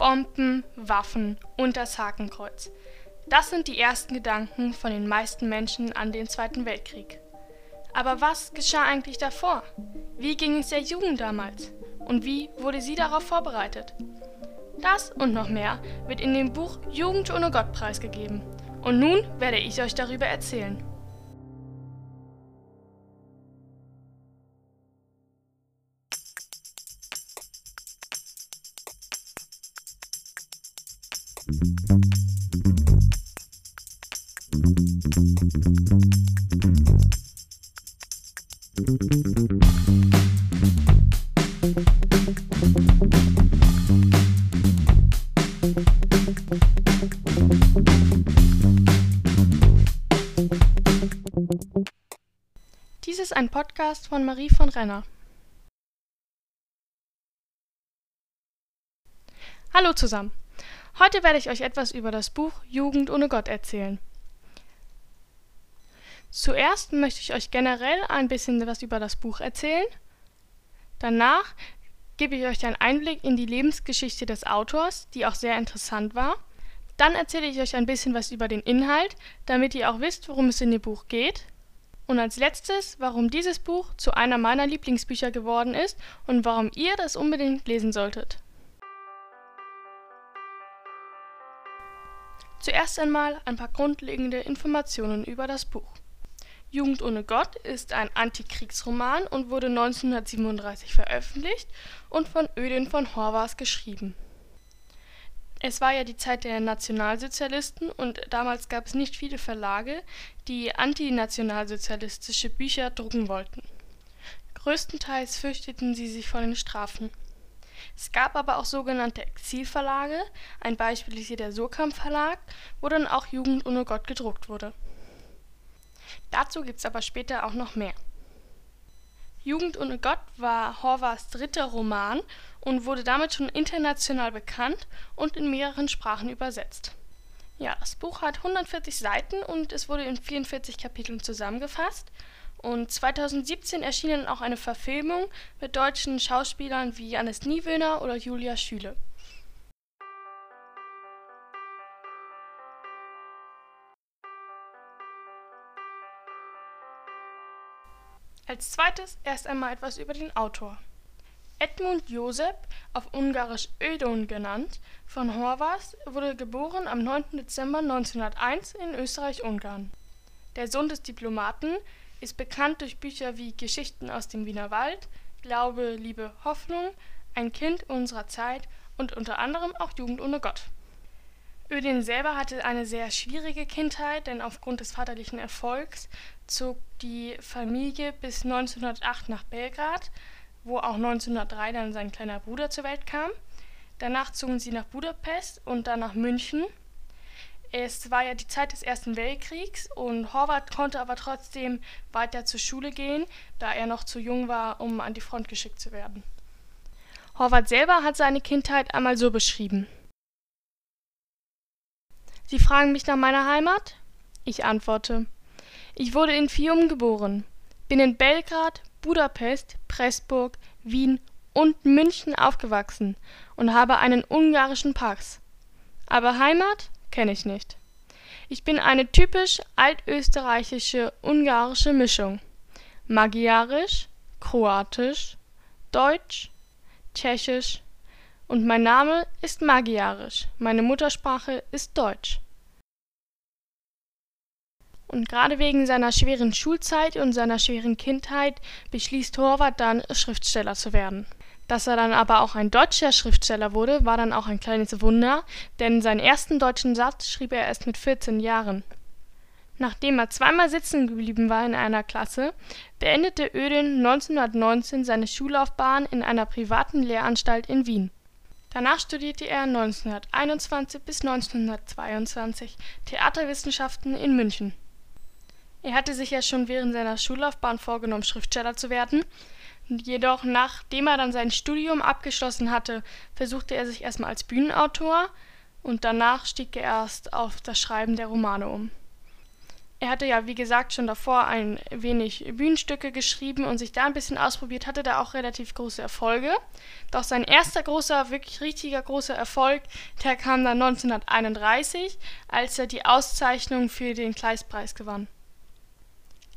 Bomben, Waffen und das Hakenkreuz. Das sind die ersten Gedanken von den meisten Menschen an den Zweiten Weltkrieg. Aber was geschah eigentlich davor? Wie ging es der Jugend damals? Und wie wurde sie darauf vorbereitet? Das und noch mehr wird in dem Buch Jugend ohne Gott preisgegeben. Und nun werde ich euch darüber erzählen. Dies ist ein Podcast von Marie von Renner. Hallo zusammen. Heute werde ich euch etwas über das Buch Jugend ohne Gott erzählen. Zuerst möchte ich euch generell ein bisschen was über das Buch erzählen. Danach gebe ich euch einen Einblick in die Lebensgeschichte des Autors, die auch sehr interessant war. Dann erzähle ich euch ein bisschen was über den Inhalt, damit ihr auch wisst, worum es in dem Buch geht. Und als letztes, warum dieses Buch zu einer meiner Lieblingsbücher geworden ist und warum ihr das unbedingt lesen solltet. Zuerst einmal ein paar grundlegende Informationen über das Buch. Jugend ohne Gott ist ein Antikriegsroman und wurde 1937 veröffentlicht und von Ödin von Horvath geschrieben. Es war ja die Zeit der Nationalsozialisten und damals gab es nicht viele Verlage, die antinationalsozialistische Bücher drucken wollten. Größtenteils fürchteten sie sich vor den Strafen. Es gab aber auch sogenannte Exilverlage, ein Beispiel ist hier der Surkamp Verlag, wo dann auch Jugend ohne Gott gedruckt wurde. Dazu gibt es aber später auch noch mehr. Jugend ohne Gott war Horvaths dritter Roman und wurde damit schon international bekannt und in mehreren Sprachen übersetzt. Ja, das Buch hat 140 Seiten und es wurde in 44 Kapiteln zusammengefasst. Und 2017 erschien dann auch eine Verfilmung mit deutschen Schauspielern wie Jannis Niewöhner oder Julia Schüle. Als zweites erst einmal etwas über den Autor. Edmund Josep, auf Ungarisch Ödon genannt, von Horvath wurde geboren am 9. Dezember 1901 in Österreich-Ungarn. Der Sohn des Diplomaten ist bekannt durch Bücher wie Geschichten aus dem Wiener Wald, Glaube, Liebe, Hoffnung, Ein Kind unserer Zeit und unter anderem auch Jugend ohne Gott. Ödin selber hatte eine sehr schwierige Kindheit, denn aufgrund des vaterlichen Erfolgs zog die Familie bis 1908 nach Belgrad, wo auch 1903 dann sein kleiner Bruder zur Welt kam. Danach zogen sie nach Budapest und dann nach München. Es war ja die Zeit des Ersten Weltkriegs und Horvath konnte aber trotzdem weiter zur Schule gehen, da er noch zu jung war, um an die Front geschickt zu werden. Horvath selber hat seine Kindheit einmal so beschrieben. Sie fragen mich nach meiner Heimat? Ich antworte, ich wurde in Fium geboren, bin in Belgrad, Budapest, Pressburg, Wien und München aufgewachsen und habe einen ungarischen Pass. Aber Heimat kenne ich nicht. Ich bin eine typisch altösterreichische ungarische Mischung. Magyarisch, Kroatisch, Deutsch, Tschechisch und mein Name ist Magyarisch. Meine Muttersprache ist Deutsch. Und gerade wegen seiner schweren Schulzeit und seiner schweren Kindheit beschließt Horvath dann, Schriftsteller zu werden. Dass er dann aber auch ein deutscher Schriftsteller wurde, war dann auch ein kleines Wunder, denn seinen ersten deutschen Satz schrieb er erst mit 14 Jahren. Nachdem er zweimal sitzen geblieben war in einer Klasse, beendete Ödin 1919 seine Schullaufbahn in einer privaten Lehranstalt in Wien. Danach studierte er 1921 bis 1922 Theaterwissenschaften in München. Er hatte sich ja schon während seiner Schullaufbahn vorgenommen, Schriftsteller zu werden. Jedoch, nachdem er dann sein Studium abgeschlossen hatte, versuchte er sich erstmal als Bühnenautor und danach stieg er erst auf das Schreiben der Romane um. Er hatte ja, wie gesagt, schon davor ein wenig Bühnenstücke geschrieben und sich da ein bisschen ausprobiert, hatte da auch relativ große Erfolge. Doch sein erster großer, wirklich richtiger großer Erfolg, der kam dann 1931, als er die Auszeichnung für den Kleistpreis gewann.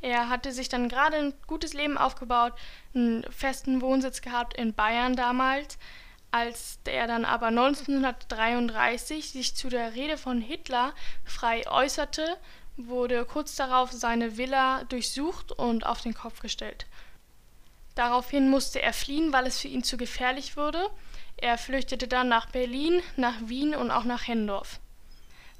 Er hatte sich dann gerade ein gutes Leben aufgebaut, einen festen Wohnsitz gehabt in Bayern damals, als er dann aber 1933 sich zu der Rede von Hitler frei äußerte wurde kurz darauf seine Villa durchsucht und auf den Kopf gestellt. Daraufhin musste er fliehen, weil es für ihn zu gefährlich wurde. Er flüchtete dann nach Berlin, nach Wien und auch nach Hendorf.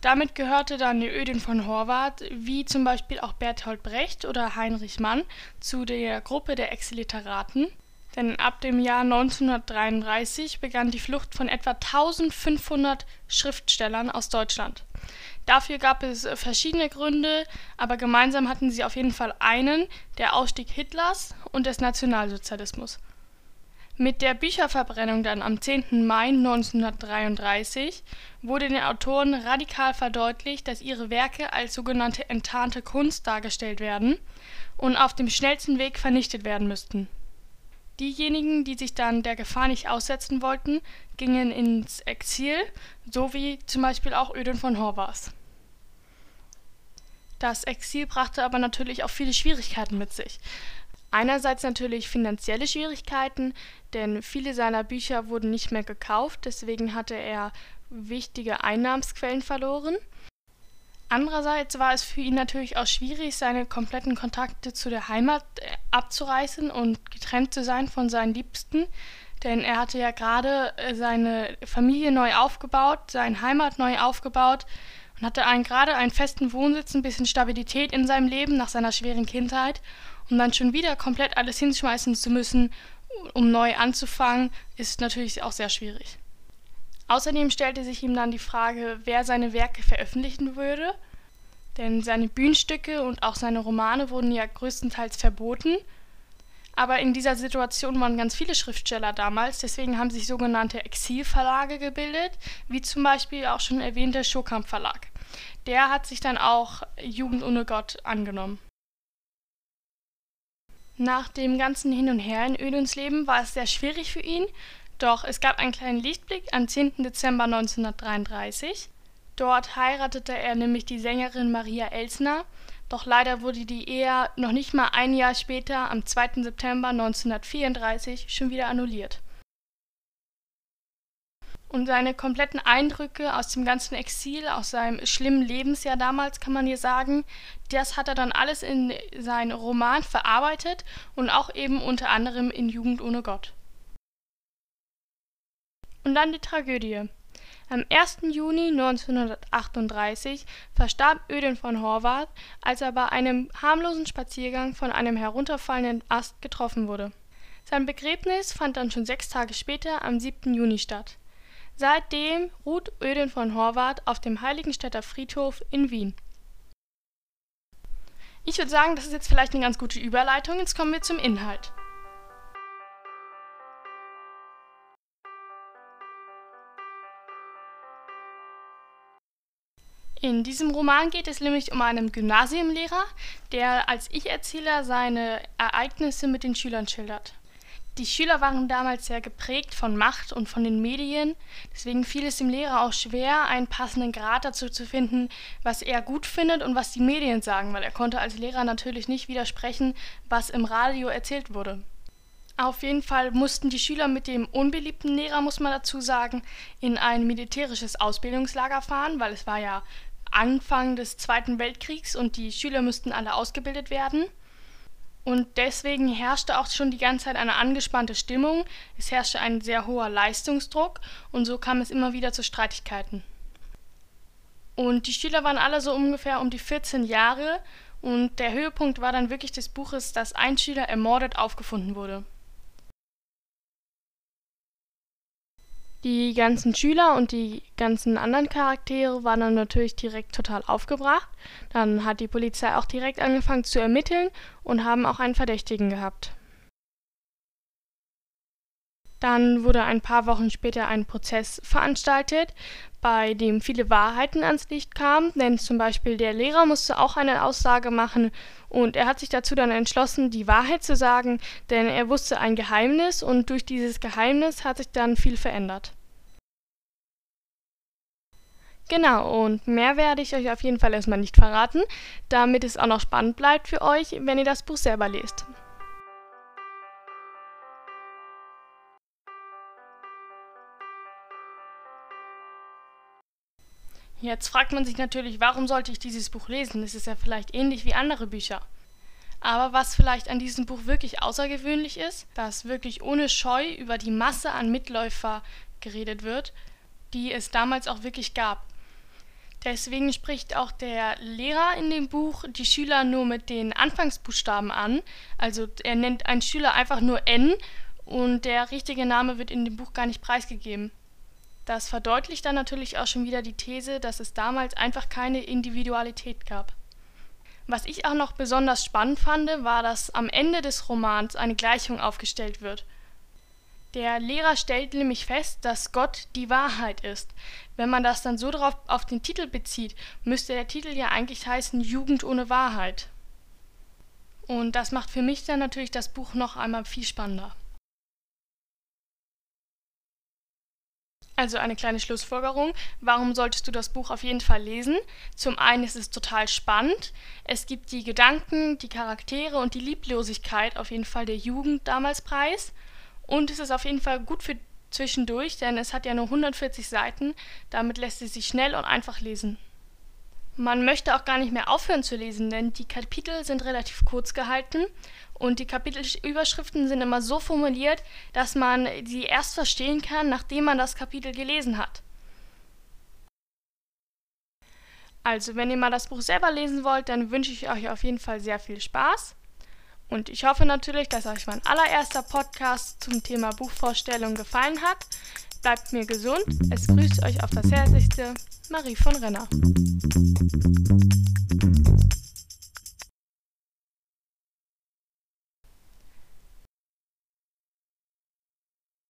Damit gehörte dann Ödin von Horvath, wie zum Beispiel auch Bertolt Brecht oder Heinrich Mann, zu der Gruppe der Exliteraten. Denn ab dem Jahr 1933 begann die Flucht von etwa 1500 Schriftstellern aus Deutschland. Dafür gab es äh, verschiedene Gründe, aber gemeinsam hatten sie auf jeden Fall einen, der Ausstieg Hitlers und des Nationalsozialismus. Mit der Bücherverbrennung dann am 10. Mai 1933 wurde den Autoren radikal verdeutlicht, dass ihre Werke als sogenannte enttarnte Kunst dargestellt werden und auf dem schnellsten Weg vernichtet werden müssten. Diejenigen, die sich dann der Gefahr nicht aussetzen wollten, gingen ins Exil, so wie zum Beispiel auch Ödin von Horvath. Das Exil brachte aber natürlich auch viele Schwierigkeiten mit sich. Einerseits natürlich finanzielle Schwierigkeiten, denn viele seiner Bücher wurden nicht mehr gekauft, deswegen hatte er wichtige Einnahmensquellen verloren. Andererseits war es für ihn natürlich auch schwierig, seine kompletten Kontakte zu der Heimat äh, abzureißen und getrennt zu sein von seinen Liebsten, denn er hatte ja gerade äh, seine Familie neu aufgebaut, seine Heimat neu aufgebaut und hatte einen, gerade einen festen Wohnsitz, ein bisschen Stabilität in seinem Leben nach seiner schweren Kindheit. Um dann schon wieder komplett alles hinschmeißen zu müssen, um neu anzufangen, ist natürlich auch sehr schwierig. Außerdem stellte sich ihm dann die Frage, wer seine Werke veröffentlichen würde, denn seine Bühnenstücke und auch seine Romane wurden ja größtenteils verboten. Aber in dieser Situation waren ganz viele Schriftsteller damals, deswegen haben sich sogenannte Exilverlage gebildet, wie zum Beispiel auch schon erwähnte Schokamp Verlag. Der hat sich dann auch Jugend ohne Gott angenommen. Nach dem ganzen Hin und Her in Ödens Leben war es sehr schwierig für ihn, doch es gab einen kleinen Lichtblick am 10. Dezember 1933. Dort heiratete er nämlich die Sängerin Maria Elsner, doch leider wurde die Ehe noch nicht mal ein Jahr später, am 2. September 1934, schon wieder annulliert und seine kompletten Eindrücke aus dem ganzen Exil, aus seinem schlimmen Lebensjahr damals, kann man hier sagen, das hat er dann alles in seinen Roman verarbeitet und auch eben unter anderem in Jugend ohne Gott. Und dann die Tragödie. Am 1. Juni 1938 verstarb Ödin von Horvath, als er bei einem harmlosen Spaziergang von einem herunterfallenden Ast getroffen wurde. Sein Begräbnis fand dann schon sechs Tage später am 7. Juni statt. Seitdem ruht Ödin von Horvath auf dem Heiligenstädter Friedhof in Wien. Ich würde sagen, das ist jetzt vielleicht eine ganz gute Überleitung. Jetzt kommen wir zum Inhalt. In diesem Roman geht es nämlich um einen Gymnasiumlehrer, der als Ich-Erzähler seine Ereignisse mit den Schülern schildert. Die Schüler waren damals sehr geprägt von Macht und von den Medien, deswegen fiel es dem Lehrer auch schwer, einen passenden Grad dazu zu finden, was er gut findet und was die Medien sagen, weil er konnte als Lehrer natürlich nicht widersprechen, was im Radio erzählt wurde. Auf jeden Fall mussten die Schüler mit dem unbeliebten Lehrer, muss man dazu sagen, in ein militärisches Ausbildungslager fahren, weil es war ja Anfang des Zweiten Weltkriegs und die Schüler müssten alle ausgebildet werden. Und deswegen herrschte auch schon die ganze Zeit eine angespannte Stimmung, es herrschte ein sehr hoher Leistungsdruck und so kam es immer wieder zu Streitigkeiten. Und die Schüler waren alle so ungefähr um die 14 Jahre und der Höhepunkt war dann wirklich des Buches, dass ein Schüler ermordet aufgefunden wurde. Die ganzen Schüler und die ganzen anderen Charaktere waren dann natürlich direkt total aufgebracht. Dann hat die Polizei auch direkt angefangen zu ermitteln und haben auch einen Verdächtigen gehabt. Dann wurde ein paar Wochen später ein Prozess veranstaltet, bei dem viele Wahrheiten ans Licht kamen, denn zum Beispiel der Lehrer musste auch eine Aussage machen und er hat sich dazu dann entschlossen, die Wahrheit zu sagen, denn er wusste ein Geheimnis und durch dieses Geheimnis hat sich dann viel verändert. Genau, und mehr werde ich euch auf jeden Fall erstmal nicht verraten, damit es auch noch spannend bleibt für euch, wenn ihr das Buch selber lest. Jetzt fragt man sich natürlich, warum sollte ich dieses Buch lesen? Es ist ja vielleicht ähnlich wie andere Bücher. Aber was vielleicht an diesem Buch wirklich außergewöhnlich ist, dass wirklich ohne Scheu über die Masse an Mitläufer geredet wird, die es damals auch wirklich gab. Deswegen spricht auch der Lehrer in dem Buch die Schüler nur mit den Anfangsbuchstaben an. Also er nennt einen Schüler einfach nur N und der richtige Name wird in dem Buch gar nicht preisgegeben. Das verdeutlicht dann natürlich auch schon wieder die These, dass es damals einfach keine Individualität gab. Was ich auch noch besonders spannend fand, war, dass am Ende des Romans eine Gleichung aufgestellt wird. Der Lehrer stellt nämlich fest, dass Gott die Wahrheit ist. Wenn man das dann so drauf auf den Titel bezieht, müsste der Titel ja eigentlich heißen Jugend ohne Wahrheit. Und das macht für mich dann natürlich das Buch noch einmal viel spannender. Also eine kleine Schlussfolgerung. Warum solltest du das Buch auf jeden Fall lesen? Zum einen ist es total spannend. Es gibt die Gedanken, die Charaktere und die Lieblosigkeit auf jeden Fall der Jugend damals preis. Und es ist auf jeden Fall gut für zwischendurch, denn es hat ja nur 140 Seiten. Damit lässt es sich schnell und einfach lesen. Man möchte auch gar nicht mehr aufhören zu lesen, denn die Kapitel sind relativ kurz gehalten und die Kapitelüberschriften sind immer so formuliert, dass man sie erst verstehen kann, nachdem man das Kapitel gelesen hat. Also, wenn ihr mal das Buch selber lesen wollt, dann wünsche ich euch auf jeden Fall sehr viel Spaß. Und ich hoffe natürlich, dass euch mein allererster Podcast zum Thema Buchvorstellung gefallen hat. Bleibt mir gesund. Es grüßt euch auf das Herzlichste, Marie von Renner.